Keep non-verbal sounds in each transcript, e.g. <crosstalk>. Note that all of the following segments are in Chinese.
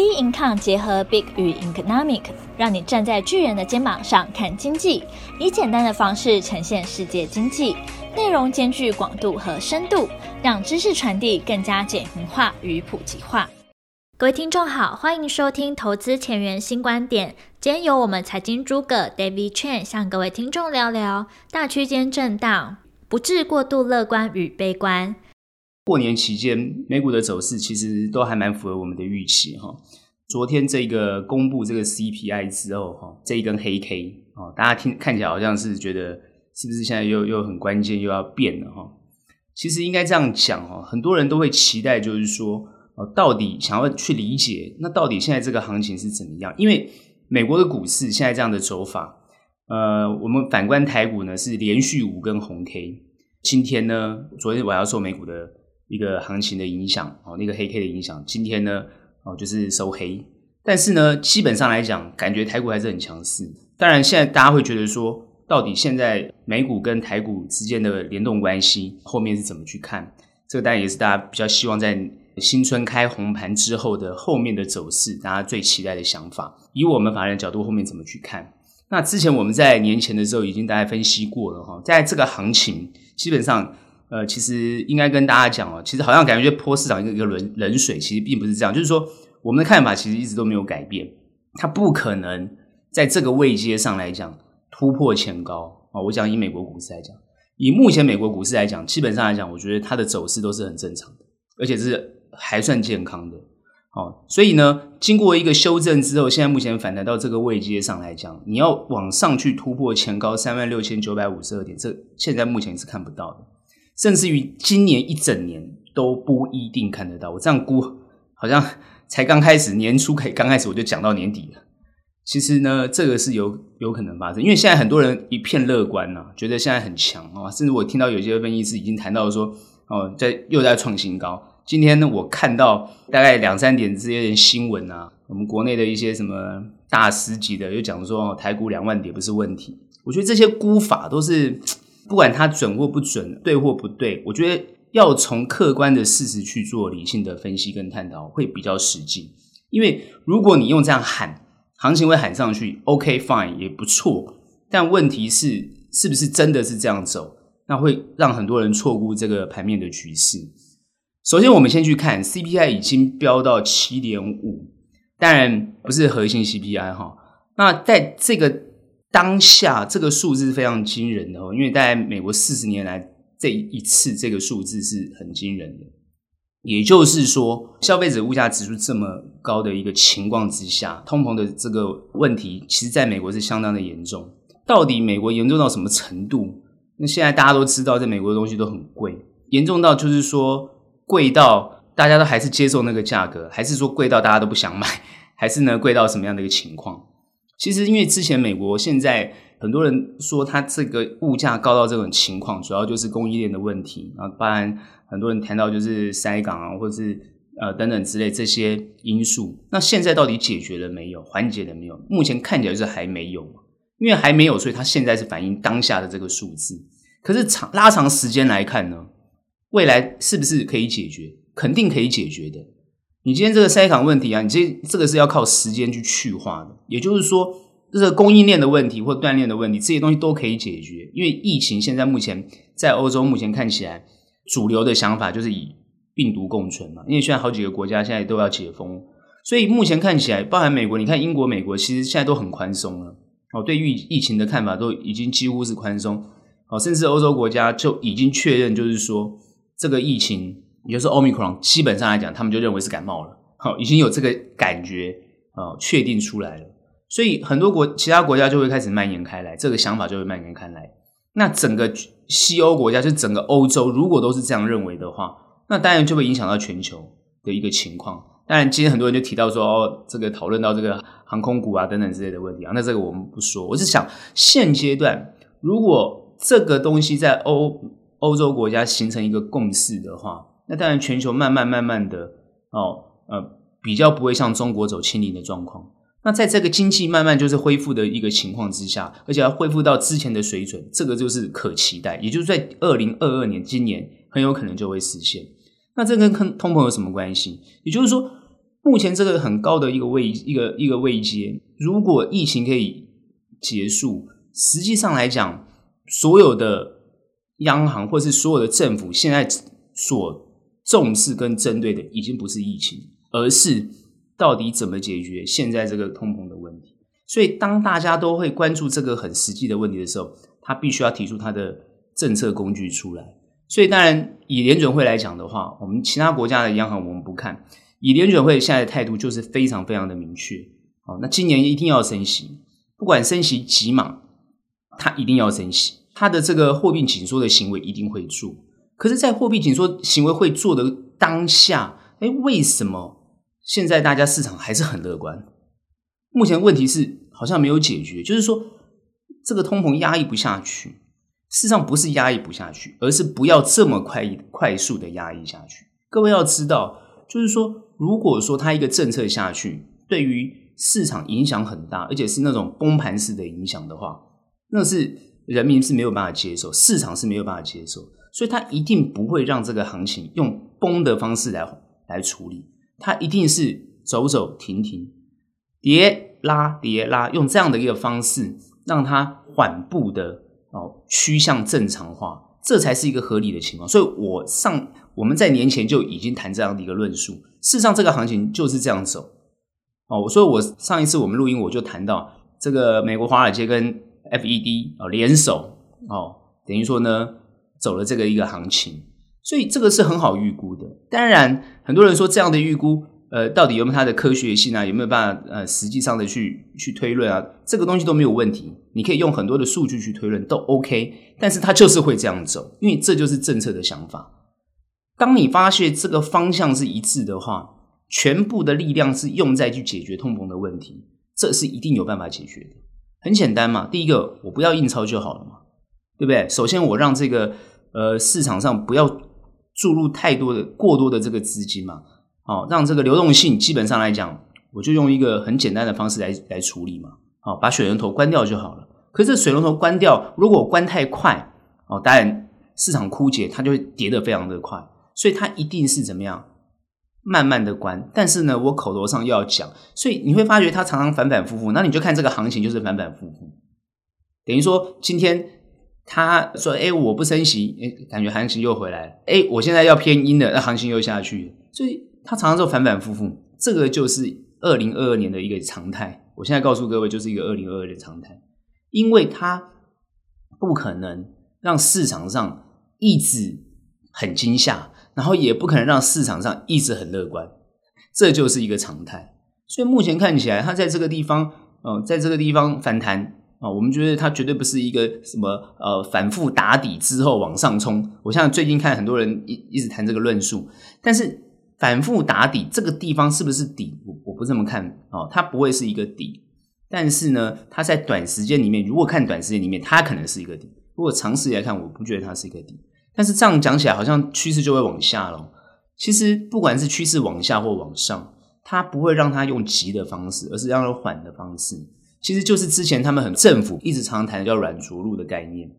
B Income 结合 Big 与 Economic，让你站在巨人的肩膀上看经济，以简单的方式呈现世界经济，内容兼具广度和深度，让知识传递更加简明化与普及化。各位听众好，欢迎收听投资前沿新观点。今天由我们财经诸葛 David Chen 向各位听众聊聊大区间震荡，不致过度乐观与悲观。过年期间，美股的走势其实都还蛮符合我们的预期哈。昨天这个公布这个 CPI 之后哈，这一根黑 K 啊，大家听看起来好像是觉得是不是现在又又很关键又要变了哈？其实应该这样讲哈，很多人都会期待就是说，到底想要去理解那到底现在这个行情是怎么样？因为美国的股市现在这样的走法，呃，我们反观台股呢是连续五根红 K，今天呢，昨天我要受美股的。一个行情的影响哦，那个黑 K 的影响，今天呢哦就是收黑，但是呢基本上来讲，感觉台股还是很强势。当然，现在大家会觉得说，到底现在美股跟台股之间的联动关系后面是怎么去看？这个当然也是大家比较希望在新春开红盘之后的后面的走势，大家最期待的想法。以我们法人角度，后面怎么去看？那之前我们在年前的时候已经大概分析过了哈，在这个行情基本上。呃，其实应该跟大家讲哦，其实好像感觉泼市场一个一个冷冷水，其实并不是这样。就是说，我们的看法其实一直都没有改变，它不可能在这个位阶上来讲突破前高啊。我讲以美国股市来讲，以目前美国股市来讲，基本上来讲，我觉得它的走势都是很正常的，而且是还算健康的。好，所以呢，经过一个修正之后，现在目前反弹到这个位阶上来讲，你要往上去突破前高三万六千九百五十二点，这现在目前是看不到的。甚至于今年一整年都不一定看得到，我这样估好像才刚开始，年初可以刚开始我就讲到年底了。其实呢，这个是有有可能发生，因为现在很多人一片乐观呐、啊，觉得现在很强啊，甚至我听到有些分析师已经谈到说，哦，在又在创新高。今天呢，我看到大概两三点这些新闻啊，我们国内的一些什么大师级的又讲说，哦，台股两万点不是问题。我觉得这些估法都是。不管它准或不准，对或不对，我觉得要从客观的事实去做理性的分析跟探讨，会比较实际。因为如果你用这样喊，行情会喊上去，OK fine 也不错。但问题是，是不是真的是这样走？那会让很多人错估这个盘面的局势。首先，我们先去看 CPI 已经飙到七点五，当然不是核心 CPI 哈。那在这个当下这个数字是非常惊人的哦，因为在美国四十年来这一次这个数字是很惊人的。也就是说，消费者物价指数这么高的一个情况之下，通膨的这个问题，其实在美国是相当的严重。到底美国严重到什么程度？那现在大家都知道，在美国的东西都很贵，严重到就是说贵到大家都还是接受那个价格，还是说贵到大家都不想买，还是呢贵到什么样的一个情况？其实，因为之前美国现在很多人说它这个物价高到这种情况，主要就是供应链的问题。然后，当然很多人谈到就是塞港啊，或者是呃等等之类这些因素。那现在到底解决了没有？缓解了没有？目前看起来是还没有，因为还没有，所以它现在是反映当下的这个数字。可是长拉长时间来看呢，未来是不是可以解决？肯定可以解决的。你今天这个塞港问题啊，你这这个是要靠时间去去化的，也就是说，这个供应链的问题或锻炼的问题，这些东西都可以解决。因为疫情现在目前在欧洲目前看起来，主流的想法就是以病毒共存嘛。因为现在好几个国家现在都要解封，所以目前看起来，包含美国，你看英国、美国其实现在都很宽松了。哦，对于疫情的看法都已经几乎是宽松。哦，甚至欧洲国家就已经确认，就是说这个疫情。也就是 Omicron，基本上来讲，他们就认为是感冒了，好，已经有这个感觉啊，确定出来了。所以很多国其他国家就会开始蔓延开来，这个想法就会蔓延开来。那整个西欧国家，就整个欧洲，如果都是这样认为的话，那当然就会影响到全球的一个情况。当然，今天很多人就提到说，哦，这个讨论到这个航空股啊等等之类的问题啊，那这个我们不说。我是想，现阶段如果这个东西在欧欧洲国家形成一个共识的话，那当然，全球慢慢慢慢的哦，呃，比较不会像中国走清零的状况。那在这个经济慢慢就是恢复的一个情况之下，而且要恢复到之前的水准，这个就是可期待。也就是在二零二二年，今年很有可能就会实现。那这跟通膨有什么关系？也就是说，目前这个很高的一个位一个一个位阶，如果疫情可以结束，实际上来讲，所有的央行或是所有的政府现在所重视跟针对的，已经不是疫情，而是到底怎么解决现在这个通膨的问题。所以，当大家都会关注这个很实际的问题的时候，他必须要提出他的政策工具出来。所以，当然以联准会来讲的话，我们其他国家的央行我们不看，以联准会现在的态度就是非常非常的明确。好，那今年一定要升息，不管升息几码，他一定要升息，他的这个货币紧缩的行为一定会做。可是，在货币紧缩行为会做的当下，哎，为什么现在大家市场还是很乐观？目前问题是好像没有解决，就是说这个通膨压抑不下去。事实上不是压抑不下去，而是不要这么快快速的压抑下去。各位要知道，就是说，如果说它一个政策下去，对于市场影响很大，而且是那种崩盘式的影响的话，那是人民是没有办法接受，市场是没有办法接受，所以它一定不会让这个行情用崩的方式来来处理，它一定是走走停停。跌拉跌拉，用这样的一个方式，让它缓步的哦趋向正常化，这才是一个合理的情况。所以，我上我们在年前就已经谈这样的一个论述。事实上，这个行情就是这样走哦。所以我上一次我们录音，我就谈到这个美国华尔街跟 FED 哦联手哦，等于说呢走了这个一个行情，所以这个是很好预估的。当然，很多人说这样的预估。呃，到底有没有它的科学性啊？有没有办法呃，实际上的去去推论啊？这个东西都没有问题，你可以用很多的数据去推论，都 OK。但是它就是会这样走，因为这就是政策的想法。当你发现这个方向是一致的话，全部的力量是用在去解决通膨的问题，这是一定有办法解决的。很简单嘛，第一个，我不要印钞就好了嘛，对不对？首先，我让这个呃市场上不要注入太多的过多的这个资金嘛。好，让这个流动性基本上来讲，我就用一个很简单的方式来来处理嘛。好，把水龙头关掉就好了。可是水龙头关掉，如果关太快，哦，当然市场枯竭，它就会跌得非常的快。所以它一定是怎么样，慢慢的关。但是呢，我口头上又要讲，所以你会发觉它常常反反复复。那你就看这个行情就是反反复复，等于说今天他说，哎，我不升息，哎，感觉行情又回来了。哎，我现在要偏阴的，那行情又下去，所以。他常常就反反复复，这个就是二零二二年的一个常态。我现在告诉各位，就是一个二零二二的常态，因为它不可能让市场上一直很惊吓，然后也不可能让市场上一直很乐观，这就是一个常态。所以目前看起来，它在这个地方，呃，在这个地方反弹啊，我们觉得它绝对不是一个什么呃反复打底之后往上冲。我像最近看很多人一一直谈这个论述，但是。反复打底，这个地方是不是底？我我不这么看哦，它不会是一个底。但是呢，它在短时间里面，如果看短时间里面，它可能是一个底。如果长时间来看，我不觉得它是一个底。但是这样讲起来，好像趋势就会往下了。其实不管是趋势往下或往上，它不会让它用急的方式，而是让它缓的方式。其实就是之前他们很政府一直常谈的叫软着陆的概念。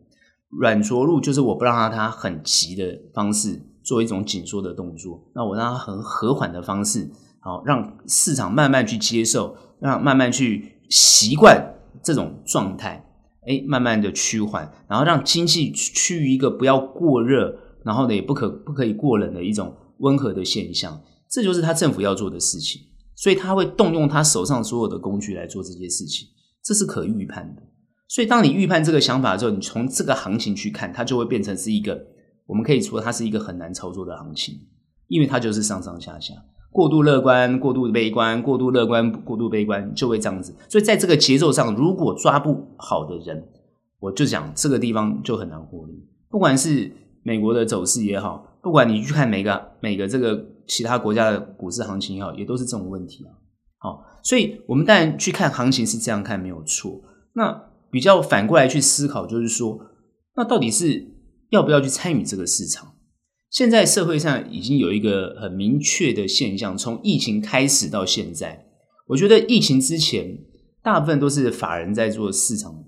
软着陆就是我不让它它很急的方式。做一种紧缩的动作，那我让它很和缓的方式，好让市场慢慢去接受，让慢慢去习惯这种状态，哎，慢慢的趋缓，然后让经济趋于一个不要过热，然后呢也不可不可以过冷的一种温和的现象，这就是他政府要做的事情，所以他会动用他手上所有的工具来做这些事情，这是可预判的。所以当你预判这个想法之后，你从这个行情去看，它就会变成是一个。我们可以说它是一个很难操作的行情，因为它就是上上下下，过度乐观、过度悲观、过度乐观、过度悲观，就会这样子。所以在这个节奏上，如果抓不好的人，我就讲这个地方就很难获利。不管是美国的走势也好，不管你去看每个每个这个其他国家的股市行情也好，也都是这种问题啊。好，所以我们当然去看行情是这样看没有错。那比较反过来去思考，就是说，那到底是？要不要去参与这个市场？现在社会上已经有一个很明确的现象，从疫情开始到现在，我觉得疫情之前大部分都是法人在做市场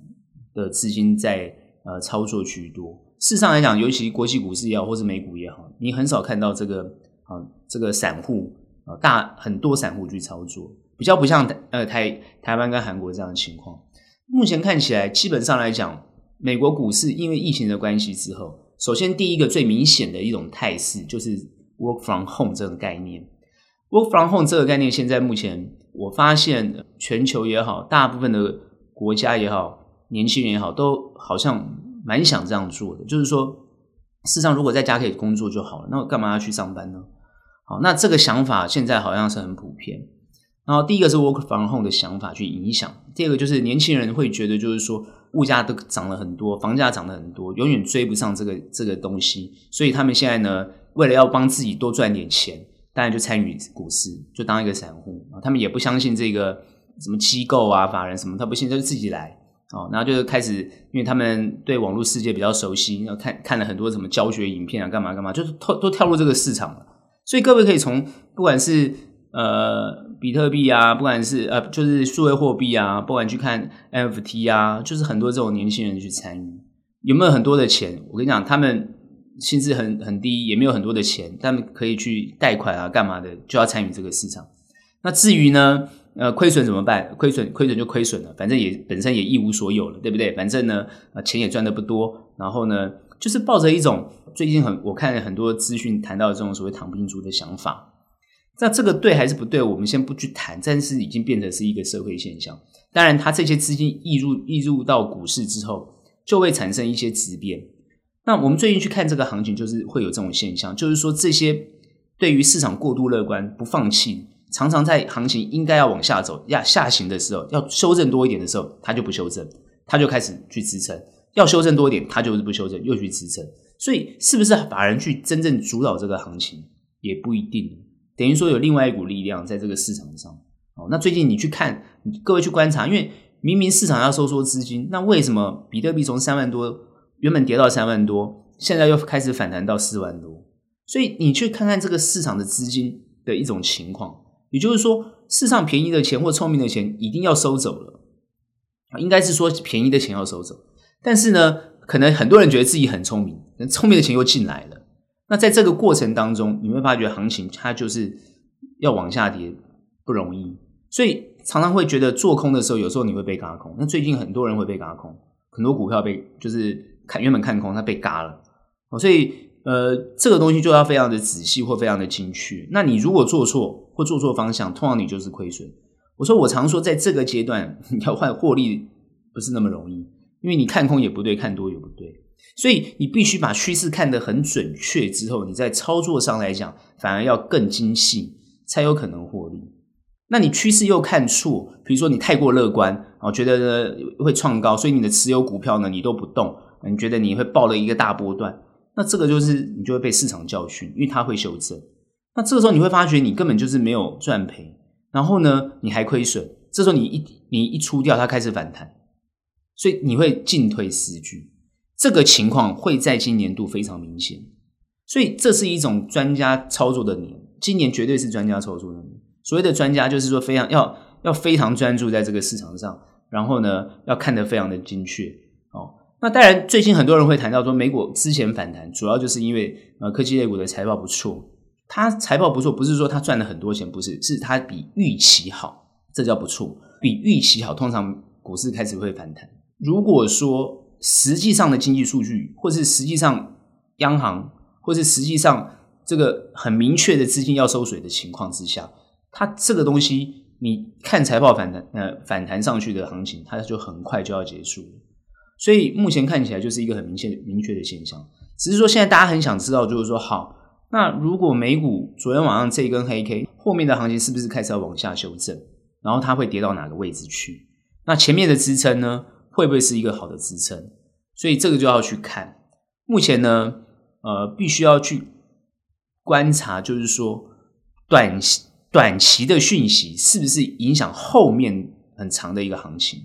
的资金在呃操作居多。事实上来讲，尤其国际股市也好，或是美股也好，你很少看到这个啊这个散户啊大很多散户去操作，比较不像呃台台湾跟韩国这样的情况。目前看起来，基本上来讲，美国股市因为疫情的关系之后，首先第一个最明显的一种态势就是 work from home 这个概念。work from home 这个概念，现在目前我发现全球也好，大部分的国家也好，年轻人也好，都好像蛮想这样做的。就是说，事实上如果在家可以工作就好了，那我干嘛要去上班呢？好，那这个想法现在好像是很普遍。然后第一个是 work from home 的想法去影响，第二个就是年轻人会觉得就是说物价都涨了很多，房价涨了很多，永远追不上这个这个东西，所以他们现在呢，为了要帮自己多赚点钱，当然就参与股市，就当一个散户啊。他们也不相信这个什么机构啊、法人什么，他不信就自己来哦。然后就开始，因为他们对网络世界比较熟悉，然后看看了很多什么教学影片啊，干嘛干嘛，就是都都跳入这个市场了。所以各位可以从不管是呃。比特币啊，不管是呃，就是数位货币啊，不管去看 NFT 啊，就是很多这种年轻人去参与，有没有很多的钱？我跟你讲，他们薪资很很低，也没有很多的钱，他们可以去贷款啊，干嘛的，就要参与这个市场。那至于呢，呃，亏损怎么办？亏损亏损就亏损了，反正也本身也一无所有了，对不对？反正呢，呃，钱也赚得不多，然后呢，就是抱着一种最近很我看很多资讯谈到这种所谓躺平族的想法。那这个对还是不对？我们先不去谈，但是已经变成是一个社会现象。当然，它这些资金溢入溢入到股市之后，就会产生一些质变。那我们最近去看这个行情，就是会有这种现象，就是说这些对于市场过度乐观、不放弃，常常在行情应该要往下走、要下行的时候，要修正多一点的时候，它就不修正，它就开始去支撑；要修正多一点，它就是不修正，又去支撑。所以，是不是法人去真正主导这个行情，也不一定。等于说有另外一股力量在这个市场上，哦，那最近你去看，各位去观察，因为明明市场要收缩资金，那为什么比特币从三万多原本跌到三万多，现在又开始反弹到四万多？所以你去看看这个市场的资金的一种情况，也就是说，市场便宜的钱或聪明的钱一定要收走了，应该是说便宜的钱要收走，但是呢，可能很多人觉得自己很聪明，聪明的钱又进来了。那在这个过程当中，你会发觉行情它就是要往下跌不容易，所以常常会觉得做空的时候，有时候你会被嘎空。那最近很多人会被嘎空，很多股票被就是看原本看空，它被嘎了。所以呃，这个东西就要非常的仔细或非常的精确。那你如果做错或做错方向，通常你就是亏损。我说我常说，在这个阶段 <laughs> 你要换获利不是那么容易，因为你看空也不对，看多也不对。所以你必须把趋势看得很准确之后，你在操作上来讲反而要更精细，才有可能获利。那你趋势又看错，比如说你太过乐观，哦，觉得会创高，所以你的持有股票呢你都不动，你觉得你会爆了一个大波段，那这个就是你就会被市场教训，因为它会修正。那这个时候你会发觉你根本就是没有赚赔，然后呢你还亏损，这时候你一你一出掉，它开始反弹，所以你会进退失据。这个情况会在今年度非常明显，所以这是一种专家操作的年，今年绝对是专家操作的年。所谓的专家，就是说非常要要非常专注在这个市场上，然后呢，要看得非常的精确。那当然，最近很多人会谈到说，美股之前反弹，主要就是因为呃科技类股的财报不错，它财报不错，不是说它赚了很多钱，不是，是它比预期好，这叫不错。比预期好，通常股市开始会反弹。如果说实际上的经济数据，或是实际上央行，或是实际上这个很明确的资金要收水的情况之下，它这个东西，你看财报反弹，呃，反弹上去的行情，它就很快就要结束了。所以目前看起来就是一个很明显、明确的现象。只是说现在大家很想知道，就是说，好，那如果美股昨天晚上这一根黑 K 后面的行情是不是开始要往下修正？然后它会跌到哪个位置去？那前面的支撑呢？会不会是一个好的支撑？所以这个就要去看。目前呢，呃，必须要去观察，就是说短短期的讯息是不是影响后面很长的一个行情。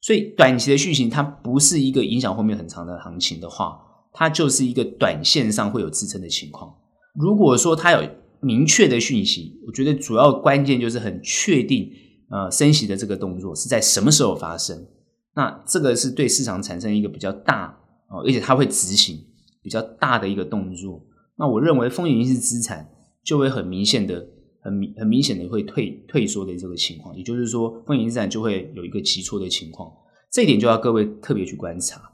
所以短期的讯息它不是一个影响后面很长的行情的话，它就是一个短线上会有支撑的情况。如果说它有明确的讯息，我觉得主要关键就是很确定，呃，升息的这个动作是在什么时候发生。那这个是对市场产生一个比较大哦，而且它会执行比较大的一个动作。那我认为风险性资产就会很明显的很明很明显的会退退缩的这个情况，也就是说，风险资产就会有一个急挫的情况。这一点就要各位特别去观察。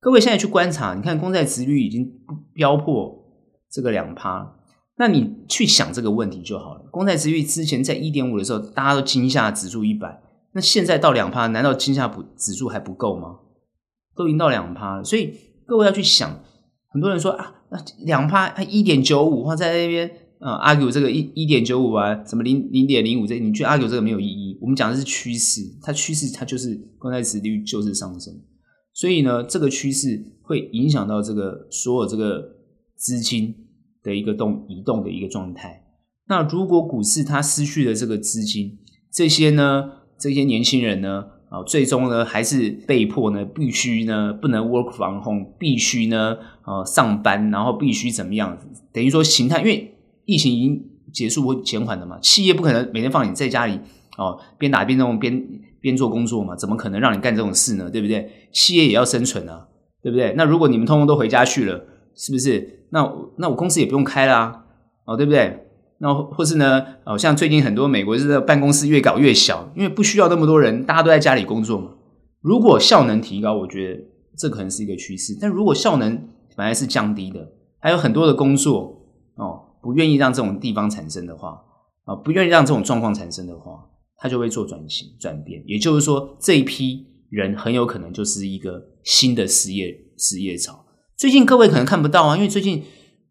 各位现在去观察，你看公债殖率已经飙破这个两趴，那你去想这个问题就好了。公债殖率之前在一点五的时候，大家都惊吓指数一百，那现在到两趴，难道惊吓不指数还不够吗？都已经到两趴了，所以各位要去想。很多人说啊，那两趴，它一点九五，或在那边啊 argue 这个一一点九五啊，什么零零点零五这，你去 argue 这个没有意义。我们讲的是趋势，它趋势它就是公债殖率就是上升。所以呢，这个趋势会影响到这个所有这个资金的一个动移动的一个状态。那如果股市它失去了这个资金，这些呢，这些年轻人呢，啊，最终呢还是被迫呢，必须呢不能 work from home，必须呢，呃，上班，然后必须怎么样？等于说形态，因为疫情已经结束或减缓了嘛，企业不可能每天放你在家里哦，边打边弄边。边做工作嘛，怎么可能让你干这种事呢？对不对？企业也要生存啊，对不对？那如果你们通通都回家去了，是不是？那那我公司也不用开啦，哦，对不对？那或是呢？哦，像最近很多美国是办公室越搞越小，因为不需要那么多人，大家都在家里工作嘛。如果效能提高，我觉得这可能是一个趋势。但如果效能本来是降低的，还有很多的工作哦，不愿意让这种地方产生的话，啊，不愿意让这种状况产生的话。他就会做转型转变，也就是说，这一批人很有可能就是一个新的失业失业潮。最近各位可能看不到啊，因为最近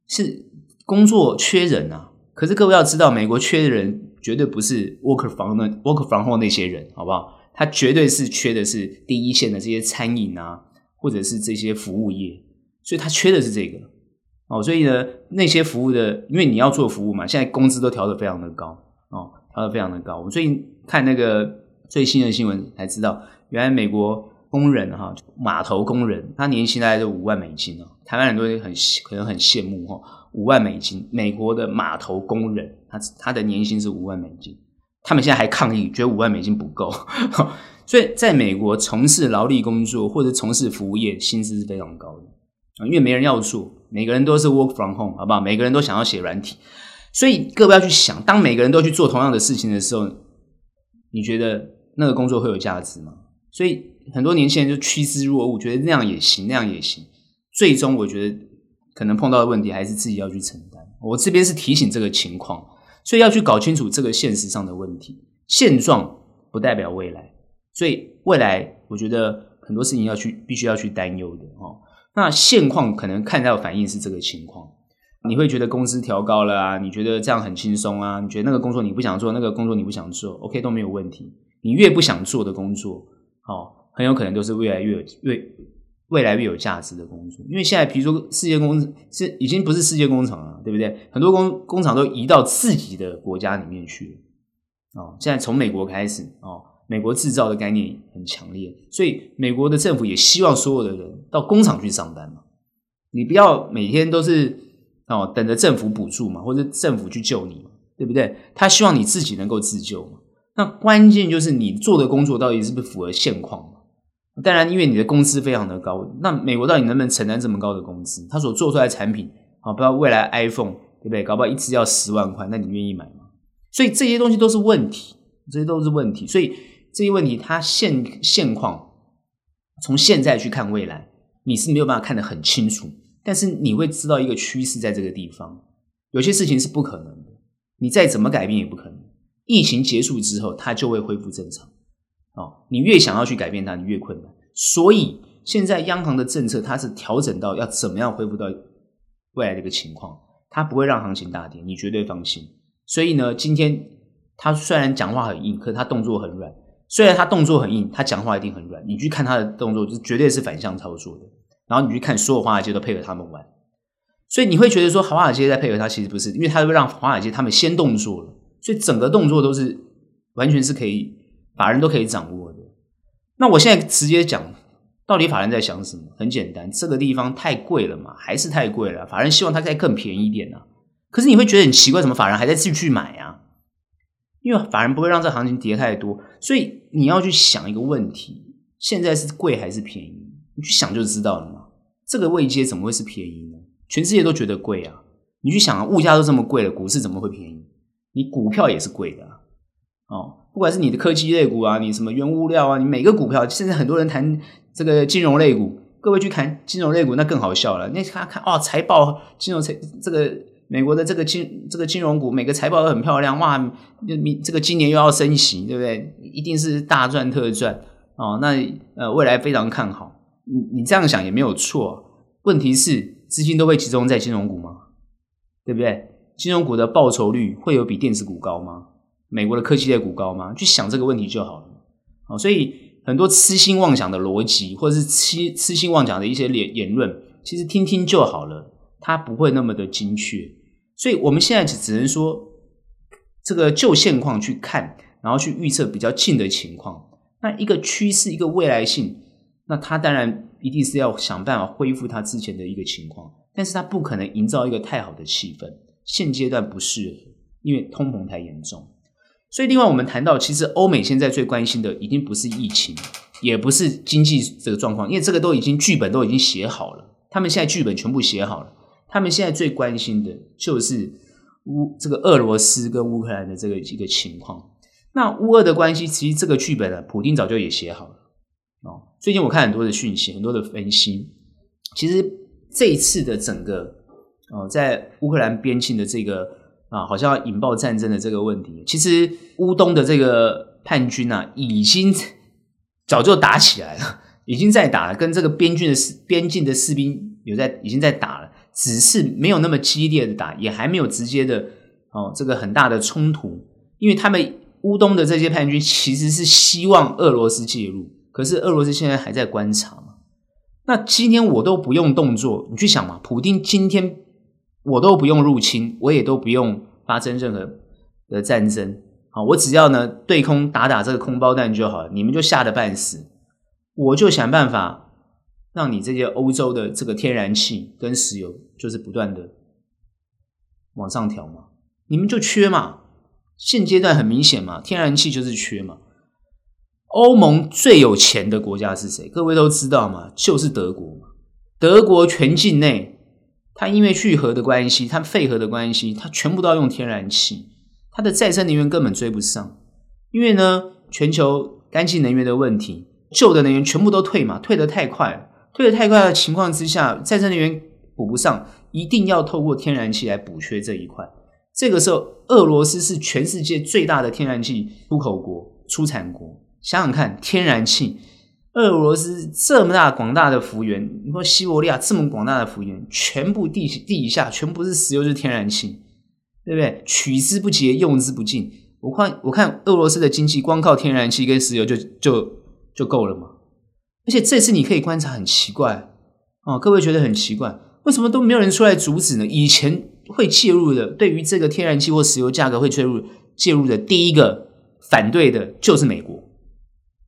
是工作缺人啊。可是各位要知道，美国缺的人绝对不是 work from 那 work from home 那些人，好不好？他绝对是缺的是第一线的这些餐饮啊，或者是这些服务业，所以他缺的是这个哦。所以呢，那些服务的，因为你要做服务嘛，现在工资都调得非常的高哦，调得非常的高。我最近。看那个最新的新闻才知道，原来美国工人哈，码头工人，他年薪大概就五万美金哦。台湾人都很可能很羡慕哈，五万美金，美国的码头工人，他他的年薪是五万美金，他们现在还抗议，觉得五万美金不够。<laughs> 所以在美国从事劳力工作或者从事服务业，薪资是非常高的啊，因为没人要做，每个人都是 work from home，好不好？每个人都想要写软体，所以各位要去想，当每个人都去做同样的事情的时候。你觉得那个工作会有价值吗？所以很多年轻人就趋之若鹜，觉得那样也行，那样也行。最终我觉得可能碰到的问题还是自己要去承担。我这边是提醒这个情况，所以要去搞清楚这个现实上的问题。现状不代表未来，所以未来我觉得很多事情要去必须要去担忧的哦。那现况可能看到反应是这个情况。你会觉得工资调高了啊？你觉得这样很轻松啊？你觉得那个工作你不想做，那个工作你不想做，OK 都没有问题。你越不想做的工作，哦，很有可能都是未来越有越未来越有价值的工作。因为现在，比如说世界工是已经不是世界工厂了，对不对？很多工工厂都移到自己的国家里面去了。哦，现在从美国开始，哦，美国制造的概念很强烈，所以美国的政府也希望所有的人到工厂去上班嘛。你不要每天都是。哦，等着政府补助嘛，或者政府去救你嘛，对不对？他希望你自己能够自救嘛。那关键就是你做的工作到底是不是符合现况嘛？当然，因为你的工资非常的高，那美国到底能不能承担这么高的工资？他所做出来的产品，啊，不知道未来 iPhone 对不对？搞不好一支要十万块，那你愿意买吗？所以这些东西都是问题，这些都是问题。所以这些问题，它现现况从现在去看未来，你是没有办法看得很清楚。但是你会知道一个趋势在这个地方，有些事情是不可能的，你再怎么改变也不可能。疫情结束之后，它就会恢复正常。哦，你越想要去改变它，你越困难。所以现在央行的政策，它是调整到要怎么样恢复到未来的一个情况，它不会让行情大跌，你绝对放心。所以呢，今天他虽然讲话很硬，可是他动作很软。虽然他动作很硬，他讲话一定很软。你去看他的动作，就绝对是反向操作的。然后你去看，所有华尔街都配合他们玩，所以你会觉得说华尔街在配合他，其实不是，因为他会让华尔街他们先动作了，所以整个动作都是完全是可以法人都可以掌握的。那我现在直接讲，到底法人在想什么？很简单，这个地方太贵了嘛，还是太贵了？法人希望它再更便宜一点啊。可是你会觉得很奇怪，怎么法人还在继续买啊？因为法人不会让这行情跌太多，所以你要去想一个问题：现在是贵还是便宜？你去想就知道了嘛，这个位阶怎么会是便宜呢？全世界都觉得贵啊！你去想啊，物价都这么贵了，股市怎么会便宜？你股票也是贵的啊。哦，不管是你的科技类股啊，你什么原物料啊，你每个股票，现在很多人谈这个金融类股，各位去看金融类股，那更好笑了。那看看哦，财报，金融财这个美国的这个金这个金融股，每个财报都很漂亮，哇，你这个今年又要升息，对不对？一定是大赚特赚哦。那呃，未来非常看好。你你这样想也没有错，问题是资金都会集中在金融股吗？对不对？金融股的报酬率会有比电子股高吗？美国的科技类股高吗？去想这个问题就好了。好，所以很多痴心妄想的逻辑，或者是痴痴心妄想的一些言言论，其实听听就好了，它不会那么的精确。所以我们现在只只能说，这个就现况去看，然后去预测比较近的情况。那一个趋势，一个未来性，那它当然一定是要想办法恢复它之前的一个情况，但是它不可能营造一个太好的气氛，现阶段不适合，因为通膨太严重。所以，另外我们谈到，其实欧美现在最关心的已经不是疫情，也不是经济这个状况，因为这个都已经剧本都已经写好了。他们现在剧本全部写好了，他们现在最关心的就是乌这个俄罗斯跟乌克兰的这个一个情况。那乌俄的关系，其实这个剧本呢，普丁早就也写好了哦。最近我看很多的讯息，很多的分析，其实这一次的整个哦，在乌克兰边境的这个。啊，好像要引爆战争的这个问题，其实乌东的这个叛军啊，已经早就打起来了，已经在打了，跟这个边境的士边境的士兵有在已经在打，只是没有那么激烈的打，也还没有直接的哦，这个很大的冲突，因为他们乌东的这些叛军其实是希望俄罗斯介入，可是俄罗斯现在还在观察嘛。那今天我都不用动作，你去想嘛，普丁今天。我都不用入侵，我也都不用发生任何的战争，好，我只要呢对空打打这个空包弹就好了，你们就吓得半死，我就想办法让你这些欧洲的这个天然气跟石油就是不断的往上调嘛，你们就缺嘛，现阶段很明显嘛，天然气就是缺嘛。欧盟最有钱的国家是谁？各位都知道嘛，就是德国嘛，德国全境内。它因为去核的关系，它废核的关系，它全部都要用天然气，它的再生能源根本追不上。因为呢，全球干净能源的问题，旧的能源全部都退嘛，退得太快了，退得太快的情况之下，再生能源补不上，一定要透过天然气来补缺这一块。这个时候，俄罗斯是全世界最大的天然气出口国、出产国，想想看，天然气。俄罗斯这么大广大的幅员，你说西伯利亚这么广大的幅员，全部地地下全部是石油，就是天然气，对不对？取之不竭，用之不尽。我看我看俄罗斯的经济，光靠天然气跟石油就就就够了嘛。而且这次你可以观察，很奇怪哦，各位觉得很奇怪，为什么都没有人出来阻止呢？以前会介入的，对于这个天然气或石油价格会介入介入的，第一个反对的就是美国。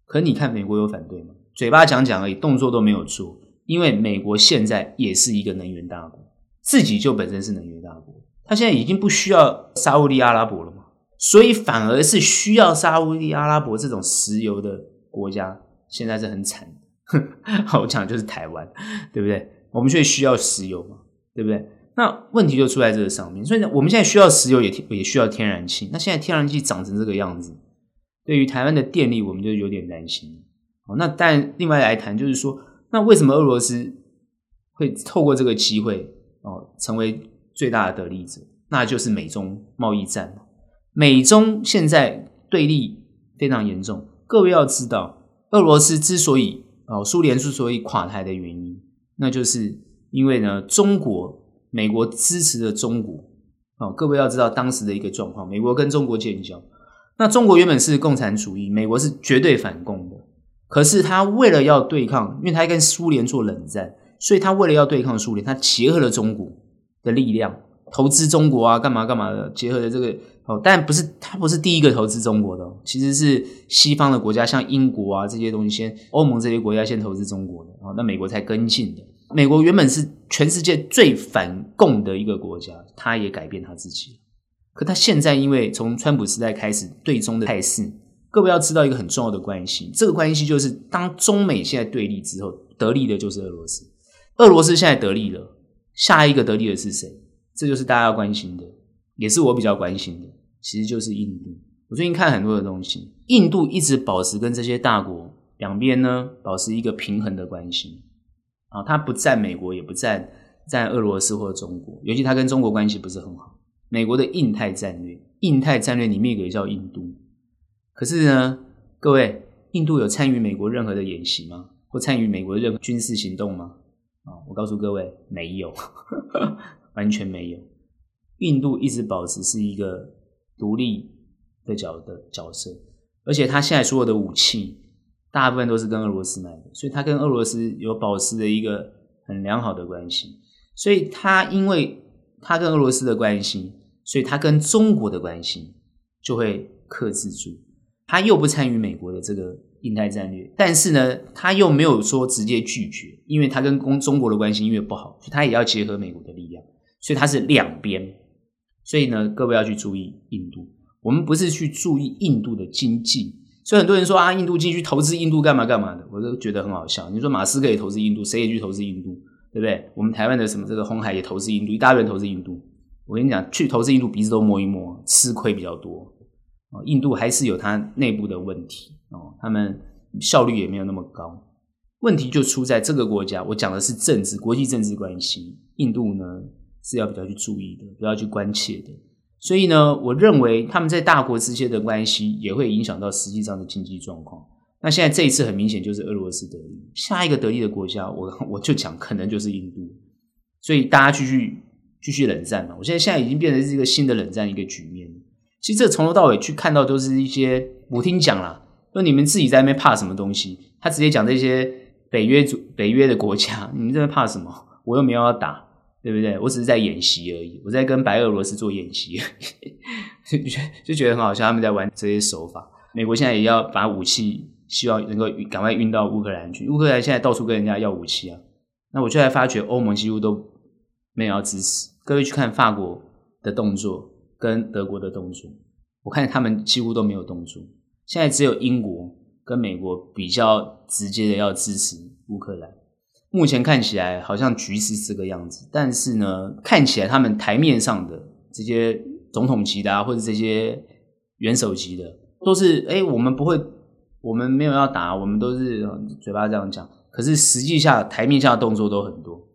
可你看美国有反对吗？嘴巴讲讲而已，动作都没有做。因为美国现在也是一个能源大国，自己就本身是能源大国，他现在已经不需要沙乌地阿拉伯了嘛，所以反而是需要沙乌地阿拉伯这种石油的国家，现在是很惨。<laughs> 好，讲的就是台湾，对不对？我们却需要石油嘛，对不对？那问题就出在这个上面。所以呢，我们现在需要石油，也也需要天然气。那现在天然气涨成这个样子。对于台湾的电力，我们就有点担心。哦，那但另外来谈，就是说，那为什么俄罗斯会透过这个机会哦，成为最大的得利者？那就是美中贸易战。美中现在对立非常严重。各位要知道，俄罗斯之所以哦，苏联之所以垮台的原因，那就是因为呢，中国、美国支持的中国。哦，各位要知道当时的一个状况，美国跟中国建交。那中国原本是共产主义，美国是绝对反共的。可是他为了要对抗，因为他跟苏联做冷战，所以他为了要对抗苏联，他结合了中国的力量，投资中国啊，干嘛干嘛的，结合的这个哦。但不是他不是第一个投资中国的，其实是西方的国家，像英国啊这些东西先，欧盟这些国家先投资中国的，哦，那美国才跟进的。美国原本是全世界最反共的一个国家，他也改变他自己。可他现在因为从川普时代开始对中的态势，各位要知道一个很重要的关系，这个关系就是当中美现在对立之后，得利的就是俄罗斯。俄罗斯现在得利了，下一个得利的是谁？这就是大家要关心的，也是我比较关心的。其实就是印度。我最近看很多的东西，印度一直保持跟这些大国两边呢保持一个平衡的关系啊，它不占美国，也不占占俄罗斯或者中国，尤其它跟中国关系不是很好。美国的印太战略，印太战略里面有一个叫印度，可是呢，各位，印度有参与美国任何的演习吗？或参与美国的任何军事行动吗？啊，我告诉各位，没有，<laughs> 完全没有。印度一直保持是一个独立的角的角色，而且他现在所有的武器大部分都是跟俄罗斯买的，所以他跟俄罗斯有保持着一个很良好的关系。所以他因为他跟俄罗斯的关系，所以他跟中国的关系就会克制住。他又不参与美国的这个。印太战略，但是呢，他又没有说直接拒绝，因为他跟中中国的关系因为不好，他也要结合美国的力量，所以它是两边。所以呢，各位要去注意印度。我们不是去注意印度的经济，所以很多人说啊，印度进去投资印度干嘛干嘛的，我都觉得很好笑。你说马斯克也投资印度，谁也去投资印度，对不对？我们台湾的什么这个红海也投资印度，一大堆人投资印度。我跟你讲，去投资印度鼻子都摸一摸，吃亏比较多。印度还是有它内部的问题哦，他们效率也没有那么高。问题就出在这个国家，我讲的是政治、国际政治关系。印度呢是要比较去注意的，不要去关切的。所以呢，我认为他们在大国之间的关系也会影响到实际上的经济状况。那现在这一次很明显就是俄罗斯得利，下一个得利的国家，我我就讲可能就是印度。所以大家继续继续冷战嘛。我现在现在已经变成是一个新的冷战一个局面。其实这从头到尾去看到都是一些，我听讲啦，说你们自己在那边怕什么东西？他直接讲这些北约主北约的国家，你们在那边怕什么？我又没有要打，对不对？我只是在演习而已，我在跟白俄罗斯做演习，<laughs> 就觉就觉得很好笑，他们在玩这些手法。美国现在也要把武器，希望能够赶快运到乌克兰去。乌克兰现在到处跟人家要武器啊，那我就在发觉欧盟几乎都没有要支持。各位去看法国的动作。跟德国的动作，我看他们几乎都没有动作。现在只有英国跟美国比较直接的要支持乌克兰。目前看起来好像局势这个样子，但是呢，看起来他们台面上的这些总统级的啊，或者这些元首级的，都是哎，我们不会，我们没有要打，我们都是嘴巴这样讲。可是实际下台面下的动作都很多。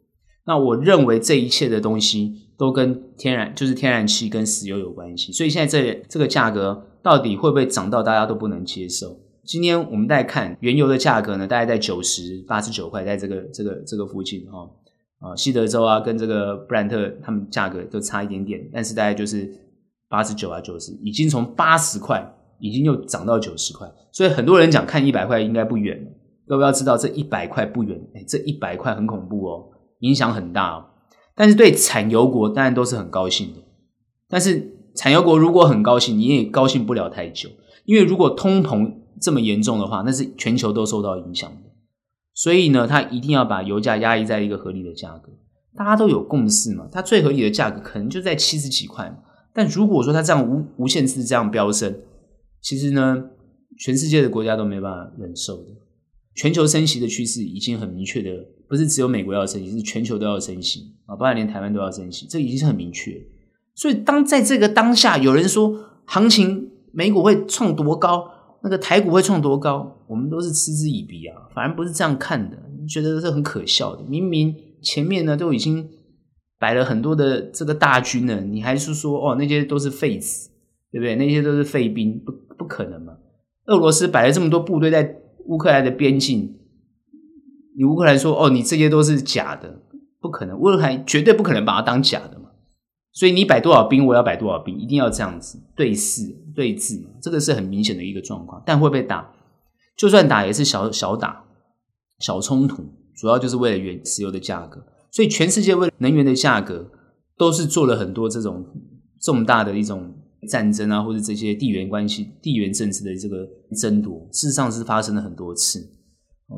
那我认为这一切的东西。都跟天然就是天然气跟石油有关系，所以现在这这个价格到底会不会涨到大家都不能接受？今天我们再看原油的价格呢，大概在九十八十九块，在这个这个这个附近哈啊，西德州啊跟这个布兰特他们价格都差一点点，但是大概就是八十九啊九十，已经从八十块已经又涨到九十块，所以很多人讲看一百块应该不远了，各位要知道这一百块不远，哎，这一百块很恐怖哦，影响很大哦。但是对产油国当然都是很高兴的，但是产油国如果很高兴，你也高兴不了太久，因为如果通膨这么严重的话，那是全球都受到影响的。所以呢，他一定要把油价压抑在一个合理的价格，大家都有共识嘛。它最合理的价格可能就在七十几块。但如果说它这样无无限制这样飙升，其实呢，全世界的国家都没办法忍受的。全球升息的趋势已经很明确的，不是只有美国要升息，是全球都要升息啊，包括连台湾都要升息，这已经是很明确。所以当在这个当下，有人说行情美股会创多高，那个台股会创多高，我们都是嗤之以鼻啊，反而不是这样看的，觉得是很可笑的。明明前面呢都已经摆了很多的这个大军了，你还是说哦那些都是废子，对不对？那些都是废兵，不不可能嘛？俄罗斯摆了这么多部队在。乌克兰的边境，你乌克兰说：“哦，你这些都是假的，不可能。乌克兰绝对不可能把它当假的。所以你摆多少兵，我要摆多少兵，一定要这样子对视对峙嘛。这个是很明显的一个状况。但会被打？就算打，也是小小打、小冲突，主要就是为了原石油的价格。所以全世界为了能源的价格，都是做了很多这种重大的一种。”战争啊，或者这些地缘关系、地缘政治的这个争夺，事实上是发生了很多次。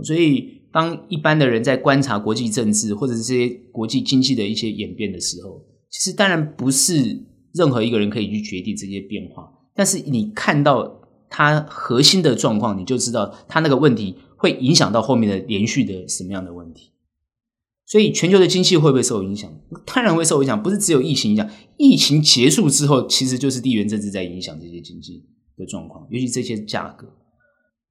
所以，当一般的人在观察国际政治或者是这些国际经济的一些演变的时候，其实当然不是任何一个人可以去决定这些变化。但是，你看到它核心的状况，你就知道它那个问题会影响到后面的连续的什么样的问题。所以全球的经济会不会受影响？当然会受影响，不是只有疫情影响。疫情结束之后，其实就是地缘政治在影响这些经济的状况，尤其这些价格。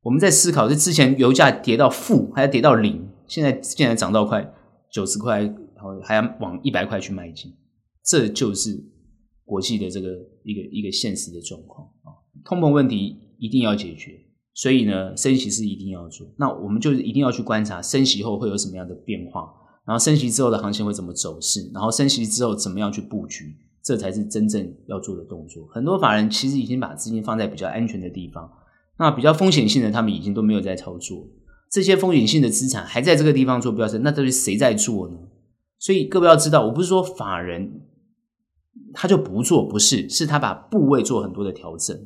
我们在思考，这之前油价跌到负，还要跌到零，现在现在涨到快九十块，然后还要往一百块去迈进，这就是国际的这个一个一个现实的状况啊。通膨问题一定要解决，所以呢，升息是一定要做。那我们就一定要去观察升息后会有什么样的变化。然后升息之后的行情会怎么走势？然后升息之后怎么样去布局？这才是真正要做的动作。很多法人其实已经把资金放在比较安全的地方，那比较风险性的他们已经都没有在操作。这些风险性的资产还在这个地方做飙升，那到底谁在做呢？所以各位要知道，我不是说法人他就不做，不是，是他把部位做很多的调整，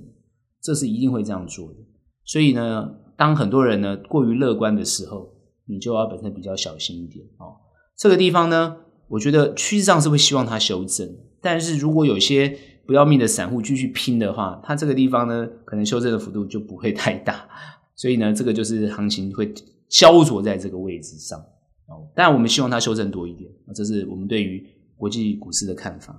这是一定会这样做的。所以呢，当很多人呢过于乐观的时候，你就要本身比较小心一点哦。这个地方呢，我觉得趋势上是会希望它修正，但是如果有些不要命的散户继续拼的话，它这个地方呢，可能修正的幅度就不会太大，所以呢，这个就是行情会焦灼在这个位置上哦。当然，我们希望它修正多一点，这是我们对于国际股市的看法。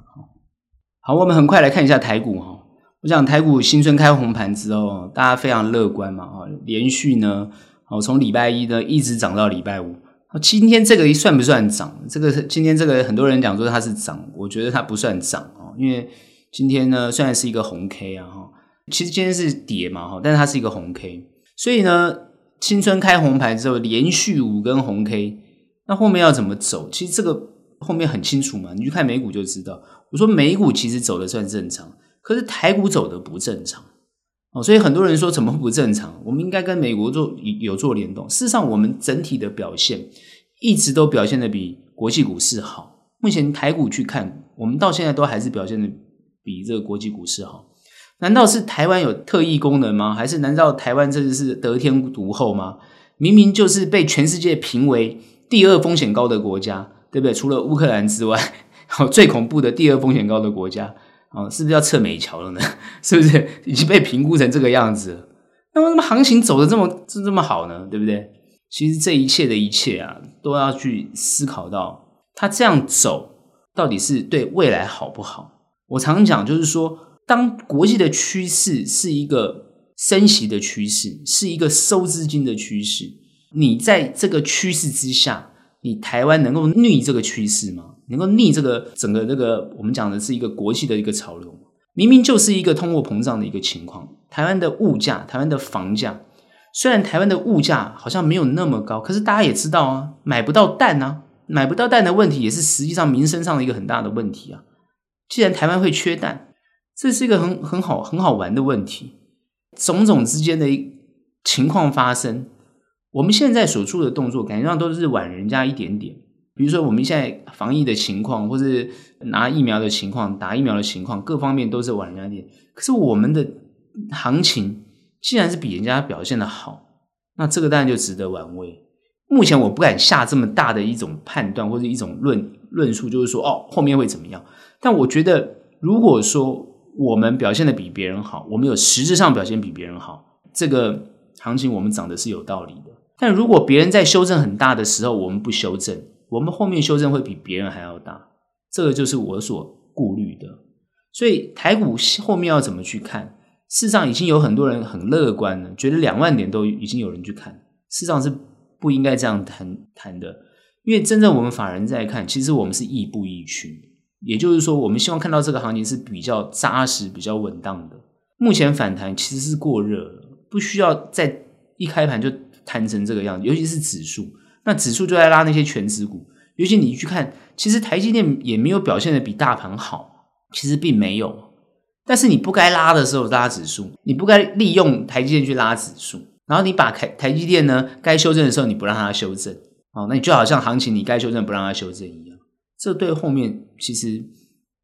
好，我们很快来看一下台股哈。我想台股新春开红盘之后，大家非常乐观嘛，哈，连续呢，哦，从礼拜一呢一直涨到礼拜五。今天这个算不算涨？这个今天这个很多人讲说它是涨，我觉得它不算涨哦，因为今天呢虽然是一个红 K 啊哈，其实今天是跌嘛哈，但是它是一个红 K，所以呢，新春开红盘之后连续五根红 K，那后面要怎么走？其实这个后面很清楚嘛，你去看美股就知道。我说美股其实走的算正常，可是台股走的不正常。哦，所以很多人说怎么不正常？我们应该跟美国做有做联动。事实上，我们整体的表现一直都表现的比国际股市好。目前台股去看，我们到现在都还是表现的比这个国际股市好。难道是台湾有特异功能吗？还是难道台湾真的是得天独厚吗？明明就是被全世界评为第二风险高的国家，对不对？除了乌克兰之外，最恐怖的第二风险高的国家。哦，是不是要撤美桥了呢？<laughs> 是不是已经被评估成这个样子？那为什么行情走得这么这这么好呢？对不对？其实这一切的一切啊，都要去思考到，它这样走到底是对未来好不好？我常讲，就是说，当国际的趋势是一个升息的趋势，是一个收资金的趋势，你在这个趋势之下，你台湾能够逆这个趋势吗？能够逆这个整个这个我们讲的是一个国际的一个潮流，明明就是一个通货膨胀的一个情况。台湾的物价，台湾的房价，虽然台湾的物价好像没有那么高，可是大家也知道啊，买不到蛋啊，买不到蛋的问题也是实际上民生上的一个很大的问题啊。既然台湾会缺蛋，这是一个很很好很好玩的问题。种种之间的情况发生，我们现在所做的动作，感觉上都是晚人家一点点。比如说，我们现在防疫的情况，或是拿疫苗的情况、打疫苗的情况，各方面都是晚人家点。可是我们的行情既然是比人家表现的好，那这个当然就值得玩味。目前我不敢下这么大的一种判断或者一种论论述，就是说哦，后面会怎么样？但我觉得，如果说我们表现的比别人好，我们有实质上表现比别人好，这个行情我们涨的是有道理的。但如果别人在修正很大的时候，我们不修正。我们后面修正会比别人还要大，这个就是我所顾虑的。所以台股后面要怎么去看？事实上已经有很多人很乐观了，觉得两万点都已经有人去看。事实上是不应该这样谈谈的，因为真正我们法人在看，其实我们是亦步亦趋。也就是说，我们希望看到这个行情是比较扎实、比较稳当的。目前反弹其实是过热了，不需要在一开盘就弹成这个样子，尤其是指数。那指数就在拉那些全值股，尤其你去看，其实台积电也没有表现的比大盘好，其实并没有。但是你不该拉的时候拉指数，你不该利用台积电去拉指数，然后你把台台积电呢该修正的时候你不让它修正，哦，那你就好像行情你该修正不让它修正一样，这对后面其实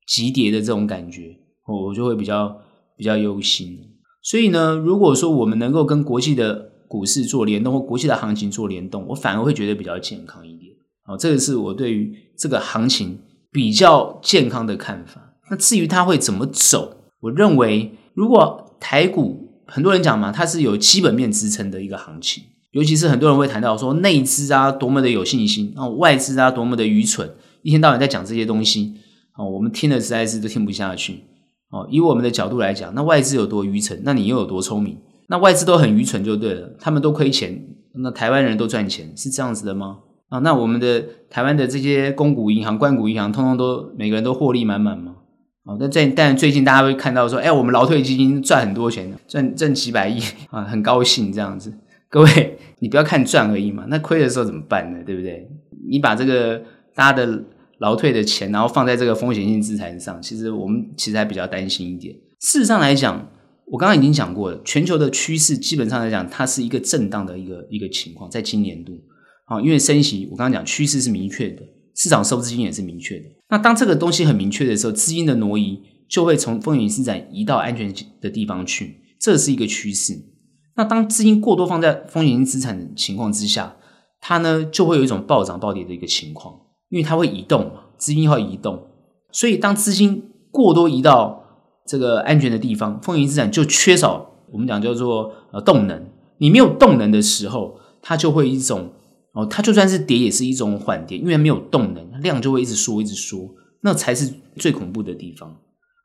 急跌的这种感觉，我我就会比较比较忧心。所以呢，如果说我们能够跟国际的股市做联动或国际的行情做联动，我反而会觉得比较健康一点。哦，这个是我对于这个行情比较健康的看法。那至于它会怎么走，我认为如果台股很多人讲嘛，它是有基本面支撑的一个行情，尤其是很多人会谈到说内资啊多么的有信心，啊外资啊多么的愚蠢，一天到晚在讲这些东西，哦，我们听了实在是都听不下去。哦，以我们的角度来讲，那外资有多愚蠢，那你又有多聪明？那外资都很愚蠢就对了，他们都亏钱，那台湾人都赚钱，是这样子的吗？啊，那我们的台湾的这些公股银行、官股银行，通通都每个人都获利满满吗？哦，那在但最近大家会看到说，哎，我们劳退基金赚很多钱，赚挣几百亿啊，很高兴这样子。各位，<laughs> 你不要看赚而已嘛，那亏的时候怎么办呢？对不对？你把这个大家的劳退的钱，然后放在这个风险性资产上，其实我们其实还比较担心一点。事实上来讲，我刚刚已经讲过了，全球的趋势基本上来讲，它是一个震荡的一个一个情况，在今年度啊，因为升息，我刚刚讲趋势是明确的。市场收资金也是明确的。那当这个东西很明确的时候，资金的挪移就会从风险资产移到安全的地方去，这是一个趋势。那当资金过多放在风险资产的情况之下，它呢就会有一种暴涨暴跌的一个情况，因为它会移动嘛，资金会移动。所以当资金过多移到这个安全的地方，风云资产就缺少我们讲叫做呃动能。你没有动能的时候，它就会一种。哦，它就算是跌，也是一种缓跌，因为没有动能，量就会一直缩，一直缩，那才是最恐怖的地方。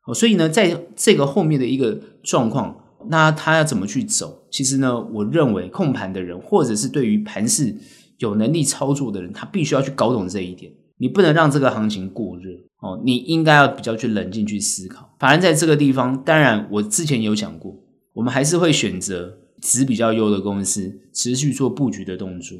哦，所以呢，在这个后面的一个状况，那它要怎么去走？其实呢，我认为控盘的人，或者是对于盘势有能力操作的人，他必须要去搞懂这一点。你不能让这个行情过热哦，你应该要比较去冷静去思考。反而在这个地方，当然我之前有讲过，我们还是会选择值比较优的公司，持续做布局的动作。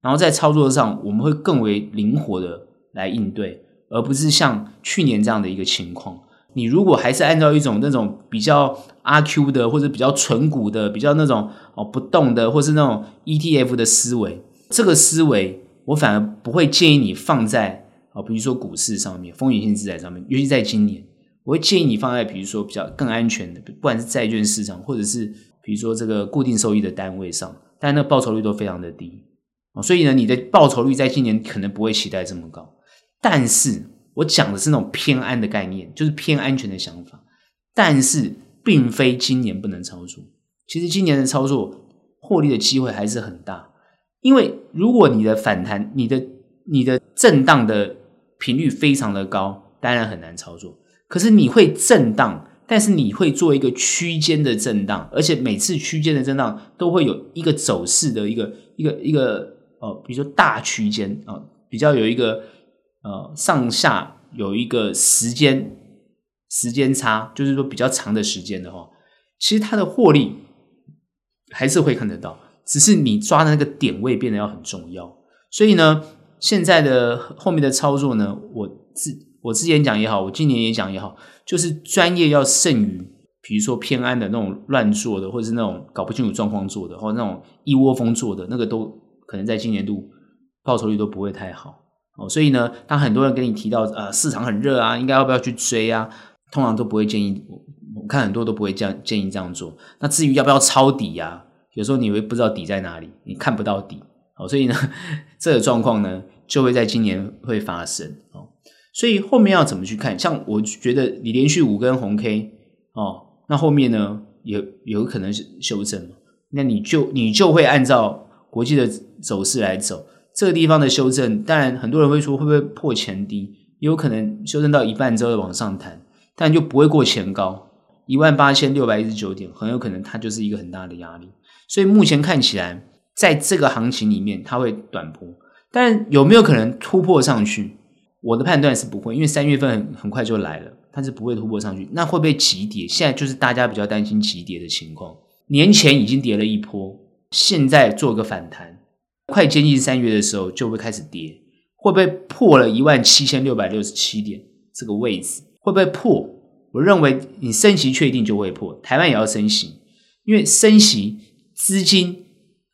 然后在操作上，我们会更为灵活的来应对，而不是像去年这样的一个情况。你如果还是按照一种那种比较阿 Q 的，或者比较纯股的，比较那种哦不动的，或是那种 ETF 的思维，这个思维我反而不会建议你放在啊，比如说股市上面，风险性资产上面，尤其在今年，我会建议你放在比如说比较更安全的，不管是债券市场，或者是比如说这个固定收益的单位上，但那个报酬率都非常的低。所以呢，你的报酬率在今年可能不会期待这么高，但是我讲的是那种偏安的概念，就是偏安全的想法。但是，并非今年不能操作。其实今年的操作获利的机会还是很大，因为如果你的反弹、你的你的震荡的频率非常的高，当然很难操作。可是你会震荡，但是你会做一个区间的震荡，而且每次区间的震荡都会有一个走势的一个一个一个。哦，比如说大区间啊，比较有一个呃上下有一个时间时间差，就是说比较长的时间的话，其实它的获利还是会看得到，只是你抓的那个点位变得要很重要。所以呢，现在的后面的操作呢，我之我之前讲也好，我今年也讲也好，就是专业要胜于，比如说偏安的那种乱做的，或者是那种搞不清楚状况做的，或者那种一窝蜂做的那个都。可能在今年度报酬率都不会太好哦，所以呢，当很多人跟你提到呃市场很热啊，应该要不要去追啊？通常都不会建议，我看很多都不会这样建议这样做。那至于要不要抄底呀？有时候你会不知道底在哪里，你看不到底哦，所以呢，这个状况呢就会在今年会发生哦。所以后面要怎么去看？像我觉得你连续五根红 K 哦，那后面呢有有可能是修正嘛，那你就你就会按照。国际的走势来走，这个地方的修正，当然很多人会说会不会破前低，也有可能修正到一半之后往上弹，但就不会过前高一万八千六百一十九点，很有可能它就是一个很大的压力。所以目前看起来，在这个行情里面，它会短波，但有没有可能突破上去？我的判断是不会，因为三月份很快就来了，它是不会突破上去。那会不会急跌？现在就是大家比较担心急跌的情况。年前已经跌了一波。现在做个反弹，快接近三月的时候就会开始跌，会不会破了一万七千六百六十七点这个位置？会不会破？我认为你升息确定就会破，台湾也要升息，因为升息资金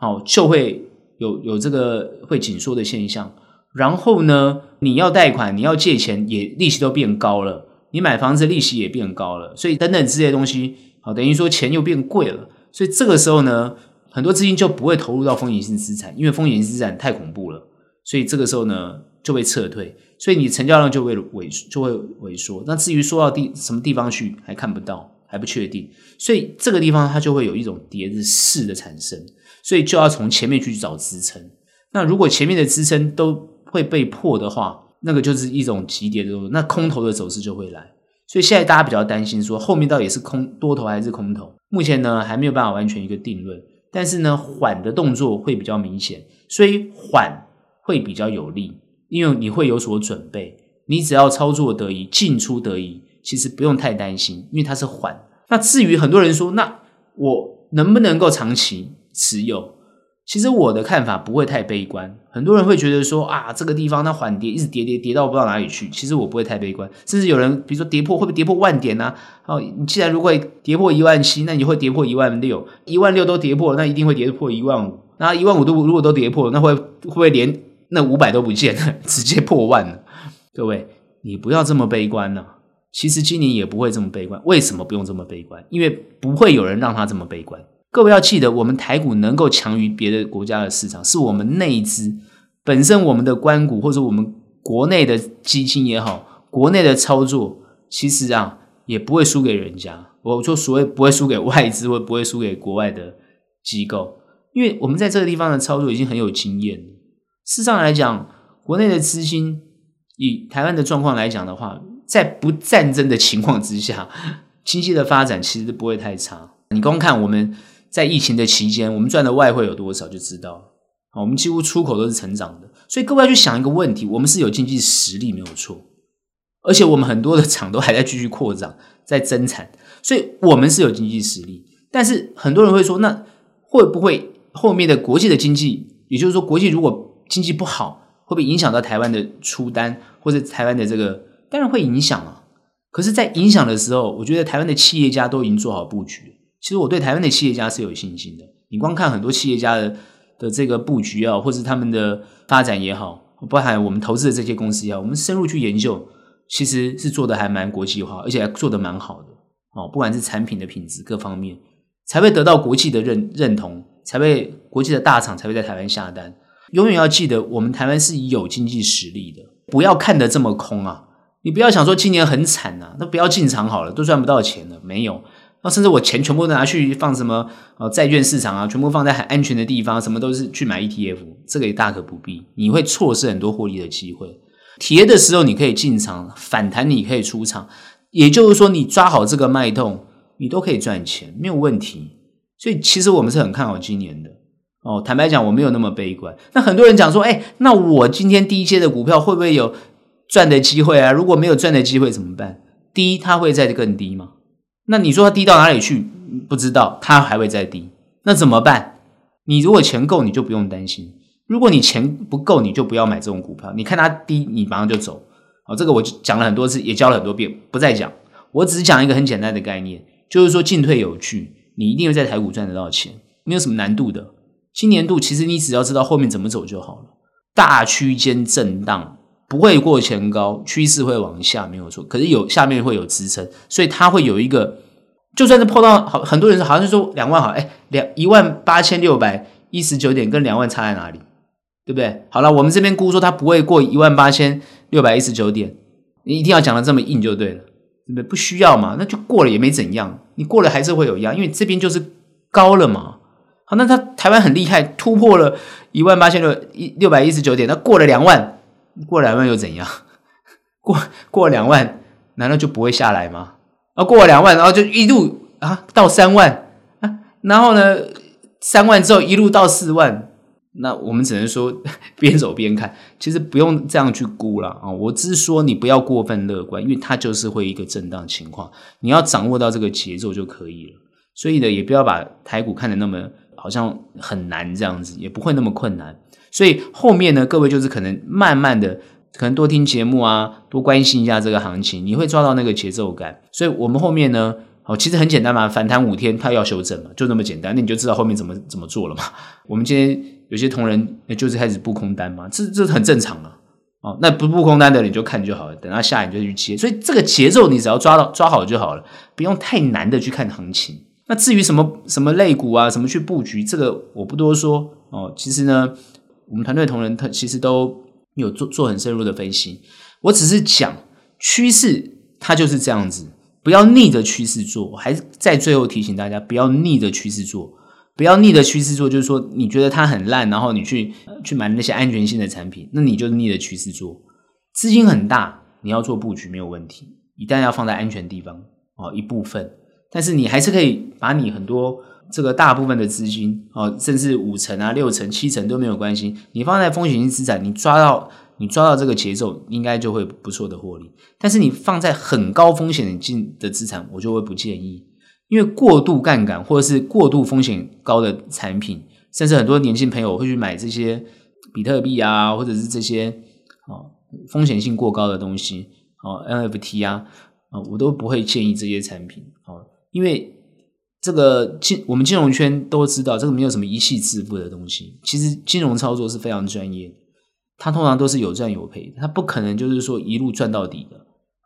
哦就会有有这个会紧缩的现象。然后呢，你要贷款，你要借钱也利息都变高了，你买房子利息也变高了，所以等等这些东西，好等于说钱又变贵了，所以这个时候呢。很多资金就不会投入到风险性资产，因为风险性资产太恐怖了，所以这个时候呢就会撤退，所以你成交量就会萎就会萎缩。那至于说到地什么地方去，还看不到，还不确定，所以这个地方它就会有一种跌势的产生。所以就要从前面去找支撑。那如果前面的支撑都会被破的话，那个就是一种急跌的动作，那空头的走势就会来。所以现在大家比较担心说，后面到底是空多头还是空头？目前呢还没有办法完全一个定论。但是呢，缓的动作会比较明显，所以缓会比较有利，因为你会有所准备。你只要操作得宜，进出得宜，其实不用太担心，因为它是缓。那至于很多人说，那我能不能够长期持有？其实我的看法不会太悲观。很多人会觉得说啊，这个地方它缓跌，一直跌跌跌到不知道哪里去。其实我不会太悲观，甚至有人比如说跌破会不会跌破万点呢？哦，你既然如果跌破一万七，那你会跌破一万六，一万六都跌破，那一定会跌破一万五。那一万五都如果都跌破，那会会不会连那五百都不见了，<laughs> 直接破万了？各位，你不要这么悲观呢。其实今年也不会这么悲观。为什么不用这么悲观？因为不会有人让他这么悲观。各位要记得，我们台股能够强于别的国家的市场，是我们内资本身，我们的官股或者我们国内的基金也好，国内的操作其实啊也不会输给人家。我说所谓不会输给外资，或不会输给国外的机构，因为我们在这个地方的操作已经很有经验了。事实上来讲，国内的资金以台湾的状况来讲的话，在不战争的情况之下，经济的发展其实不会太差。你光看我们。在疫情的期间，我们赚的外汇有多少就知道了。好，我们几乎出口都是成长的，所以各位要去想一个问题：我们是有经济实力没有错，而且我们很多的厂都还在继续扩张，在增产，所以我们是有经济实力。但是很多人会说，那会不会后面的国际的经济，也就是说国际如果经济不好，会不会影响到台湾的出单或者台湾的这个？当然会影响啊。可是，在影响的时候，我觉得台湾的企业家都已经做好布局了。其实我对台湾的企业家是有信心的。你光看很多企业家的的这个布局啊，或是他们的发展也好，包含我们投资的这些公司也好，我们深入去研究，其实是做的还蛮国际化，而且还做的蛮好的哦。不管是产品的品质各方面，才会得到国际的认认同，才会国际的大厂才会在台湾下单。永远要记得，我们台湾是有经济实力的，不要看得这么空啊！你不要想说今年很惨啊，那不要进场好了，都赚不到钱了，没有。那甚至我钱全部拿去放什么呃债券市场啊，全部放在很安全的地方，什么都是去买 ETF，这个也大可不必。你会错失很多获利的机会。跌的时候你可以进场，反弹你可以出场，也就是说你抓好这个脉动，你都可以赚钱，没有问题。所以其实我们是很看好今年的哦。坦白讲，我没有那么悲观。那很多人讲说，哎，那我今天低阶的股票会不会有赚的机会啊？如果没有赚的机会怎么办？低它会再更低吗？那你说它低到哪里去？不知道，它还会再低。那怎么办？你如果钱够，你就不用担心；如果你钱不够，你就不要买这种股票。你看它低，你马上就走。好，这个我就讲了很多次，也教了很多遍，不再讲。我只是讲一个很简单的概念，就是说进退有据，你一定会在台股赚得到钱，没有什么难度的。今年度其实你只要知道后面怎么走就好了，大区间震荡。不会过前高，趋势会往下，没有错。可是有下面会有支撑，所以它会有一个，就算是碰到好很多人，好像是说两万好，哎，两一万八千六百一十九点跟两万差在哪里，对不对？好了，我们这边估说它不会过一万八千六百一十九点，你一定要讲的这么硬就对了，对不对？不需要嘛，那就过了也没怎样，你过了还是会有一样，因为这边就是高了嘛。好，那它台湾很厉害，突破了一万八千六一六百一十九点，那过了两万。过两万又怎样？<laughs> 过过两万，难道就不会下来吗？啊，过了两万，然后就一路啊到三万啊，然后呢，三万之后一路到四万，那我们只能说 <laughs> 边走边看，其实不用这样去估了啊。我只是说你不要过分乐观，因为它就是会一个震荡情况，你要掌握到这个节奏就可以了。所以呢，也不要把台股看得那么好像很难这样子，也不会那么困难。所以后面呢，各位就是可能慢慢的，可能多听节目啊，多关心一下这个行情，你会抓到那个节奏感。所以我们后面呢，哦，其实很简单嘛，反弹五天，它要修正嘛，就那么简单。那你就知道后面怎么怎么做了嘛。我们今天有些同仁就是开始布空单嘛，这这很正常啊。哦，那不布空单的你就看就好了，等到下你就去接。所以这个节奏你只要抓到抓好就好了，不用太难的去看行情。那至于什么什么类股啊，什么去布局，这个我不多说哦。其实呢。我们团队同仁他其实都有做做很深入的分析，我只是讲趋势，它就是这样子，不要逆着趋势做。我还是在最后提醒大家，不要逆着趋势做。不要逆着趋势做，就是说你觉得它很烂，然后你去去买那些安全性的产品，那你就是逆着趋势做。资金很大，你要做布局没有问题，一旦要放在安全地方哦，一部分，但是你还是可以把你很多这个大部分的资金哦，甚至五成啊、六成、七成都没有关系，你放在风险性资产，你抓到你抓到这个节奏，应该就会不错的获利。但是你放在很高风险性的资产，我就会不建议，因为过度杠杆或者是过度风险高的产品，甚至很多年轻朋友会去买这些比特币啊，或者是这些哦。风险性过高的东西，哦，NFT 啊，啊，我都不会建议这些产品，哦，因为这个金我们金融圈都知道，这个没有什么一夕致富的东西。其实金融操作是非常专业，它通常都是有赚有赔，它不可能就是说一路赚到底的，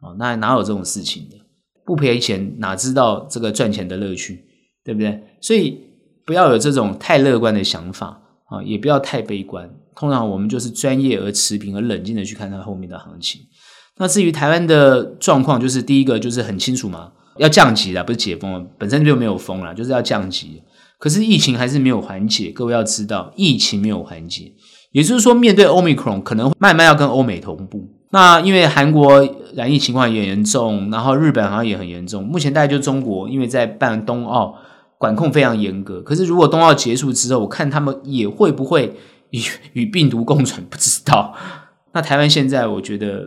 哦，那哪有这种事情的？不赔钱哪知道这个赚钱的乐趣，对不对？所以不要有这种太乐观的想法，啊，也不要太悲观。通常我们就是专业而持平而冷静的去看它后面的行情。那至于台湾的状况，就是第一个就是很清楚嘛，要降级了，不是解封了，本身就没有封了，就是要降级。可是疫情还是没有缓解，各位要知道，疫情没有缓解，也就是说，面对 Omicron 可能慢慢要跟欧美同步。那因为韩国染疫情况也严重，然后日本好像也很严重。目前大概就中国，因为在办冬奥，管控非常严格。可是如果冬奥结束之后，我看他们也会不会。与与病毒共存，不知道。那台湾现在，我觉得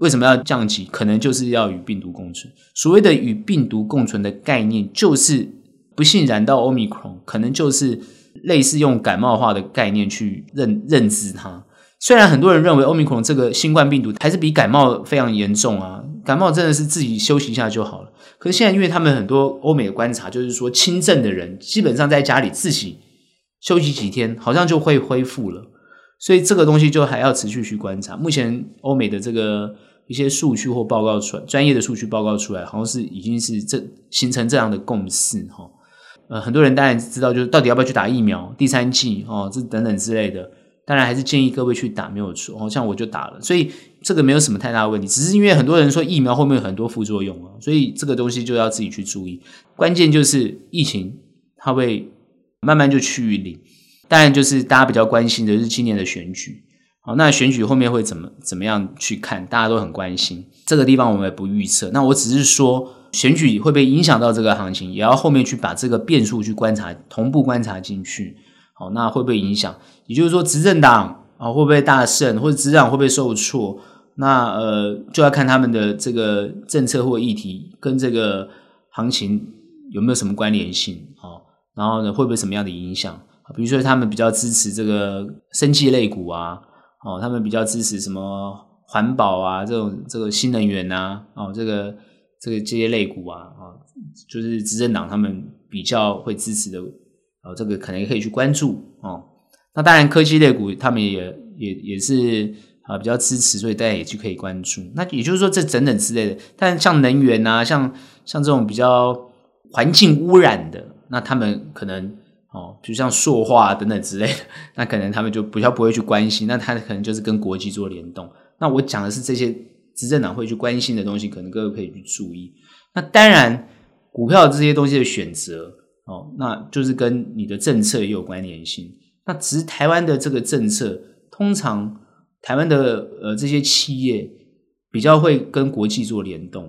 为什么要降级？可能就是要与病毒共存。所谓的与病毒共存的概念，就是不幸染到 Omicron，可能就是类似用感冒化的概念去认认知它。虽然很多人认为 Omicron 这个新冠病毒还是比感冒非常严重啊，感冒真的是自己休息一下就好了。可是现在，因为他们很多欧美的观察，就是说轻症的人基本上在家里自己。休息几天，好像就会恢复了，所以这个东西就还要持续去观察。目前欧美的这个一些数据或报告出来，专业的数据报告出来，好像是已经是这形成这样的共识哈。呃，很多人当然知道，就是到底要不要去打疫苗，第三剂哦，这等等之类的，当然还是建议各位去打，没有错。哦，像我就打了，所以这个没有什么太大的问题，只是因为很多人说疫苗后面有很多副作用啊，所以这个东西就要自己去注意。关键就是疫情它会。慢慢就趋于零，当然就是大家比较关心的是今年的选举。好，那选举后面会怎么怎么样去看？大家都很关心这个地方，我们也不预测。那我只是说，选举会不会影响到这个行情，也要后面去把这个变数去观察，同步观察进去。好，那会不会影响？也就是说，执政党啊会不会大胜，或者执政党会不会受挫？那呃，就要看他们的这个政策或议题跟这个行情有没有什么关联性。好。然后呢，会不会什么样的影响？比如说，他们比较支持这个生技类股啊，哦，他们比较支持什么环保啊，这种这个新能源啊，哦，这个这个这些类股啊，啊，就是执政党他们比较会支持的，哦，这个可能也可以去关注哦。那当然，科技类股他们也也也是啊比较支持，所以大家也去可以关注。那也就是说，这等等之类的。但像能源啊，像像这种比较环境污染的。那他们可能哦，比如像塑化等等之类的，那可能他们就比较不会去关心。那他可能就是跟国际做联动。那我讲的是这些执政党会去关心的东西，可能各位可以去注意。那当然，股票这些东西的选择哦，那就是跟你的政策也有关联性。那只是台湾的这个政策，通常台湾的呃这些企业比较会跟国际做联动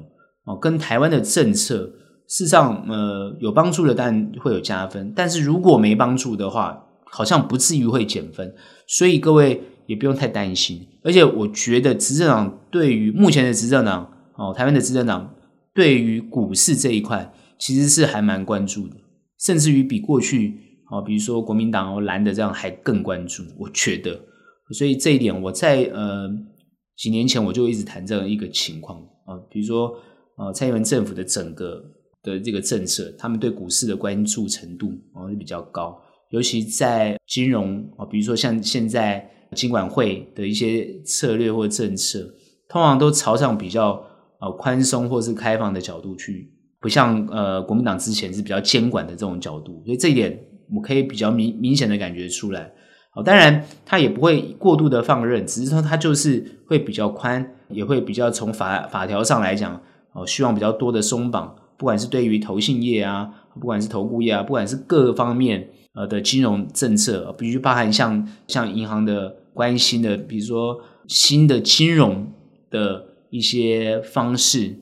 哦，跟台湾的政策。事实上，呃，有帮助的当然会有加分，但是如果没帮助的话，好像不至于会减分，所以各位也不用太担心。而且我觉得执政党对于目前的执政党，哦，台湾的执政党对于股市这一块其实是还蛮关注的，甚至于比过去，哦，比如说国民党哦蓝的这样还更关注。我觉得，所以这一点我在呃几年前我就一直谈这样一个情况啊，比如说呃蔡英文政府的整个。的这个政策，他们对股市的关注程度哦是比较高，尤其在金融啊，比如说像现在金管会的一些策略或政策，通常都朝向比较呃宽松或是开放的角度去，不像呃国民党之前是比较监管的这种角度，所以这一点我可以比较明明显的感觉出来。好，当然他也不会过度的放任，只是说他就是会比较宽，也会比较从法法条上来讲哦，希望比较多的松绑。不管是对于投信业啊，不管是投顾业啊，不管是各个方面呃的金融政策，必须包含像像银行的关心的，比如说新的金融的一些方式，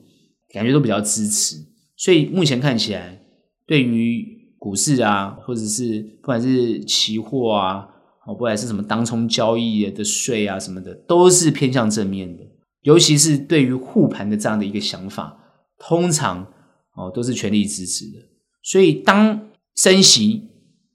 感觉都比较支持。所以目前看起来，对于股市啊，或者是不管是期货啊，哦，不管是什么当冲交易的税啊什么的，都是偏向正面的。尤其是对于护盘的这样的一个想法，通常哦都是全力支持的。所以，当升息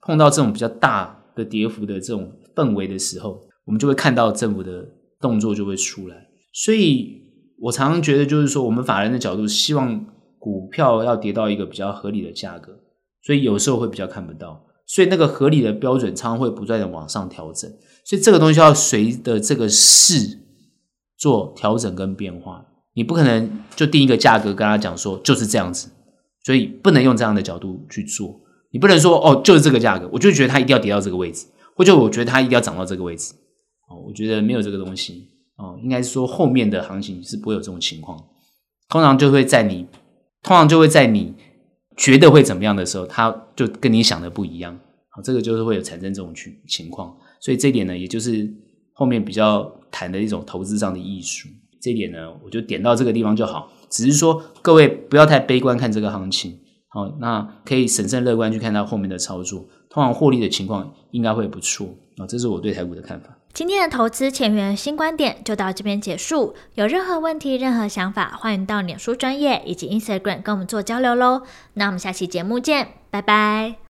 碰到这种比较大的跌幅的这种氛围的时候，我们就会看到政府的动作就会出来。所以我常常觉得，就是说，我们法人的角度希望股票要跌到一个比较合理的价格，所以有时候会比较看不到。所以那个合理的标准常会不断的往上调整。所以这个东西要随着这个势做调整跟变化。你不可能就定一个价格跟他讲说就是这样子。所以不能用这样的角度去做，你不能说哦，就是这个价格，我就觉得它一定要跌到这个位置，或者我觉得它一定要涨到这个位置，哦，我觉得没有这个东西，哦，应该是说后面的行情是不会有这种情况，通常就会在你，通常就会在你觉得会怎么样的时候，它就跟你想的不一样，好，这个就是会有产生这种情情况，所以这一点呢，也就是后面比较谈的一种投资上的艺术，这一点呢，我就点到这个地方就好。只是说，各位不要太悲观看这个行情，好，那可以审慎乐观去看它后面的操作，通常获利的情况应该会不错啊，这是我对台股的看法。今天的投资前沿新观点就到这边结束，有任何问题、任何想法，欢迎到脸书专业以及 Instagram 跟我们做交流喽。那我们下期节目见，拜拜。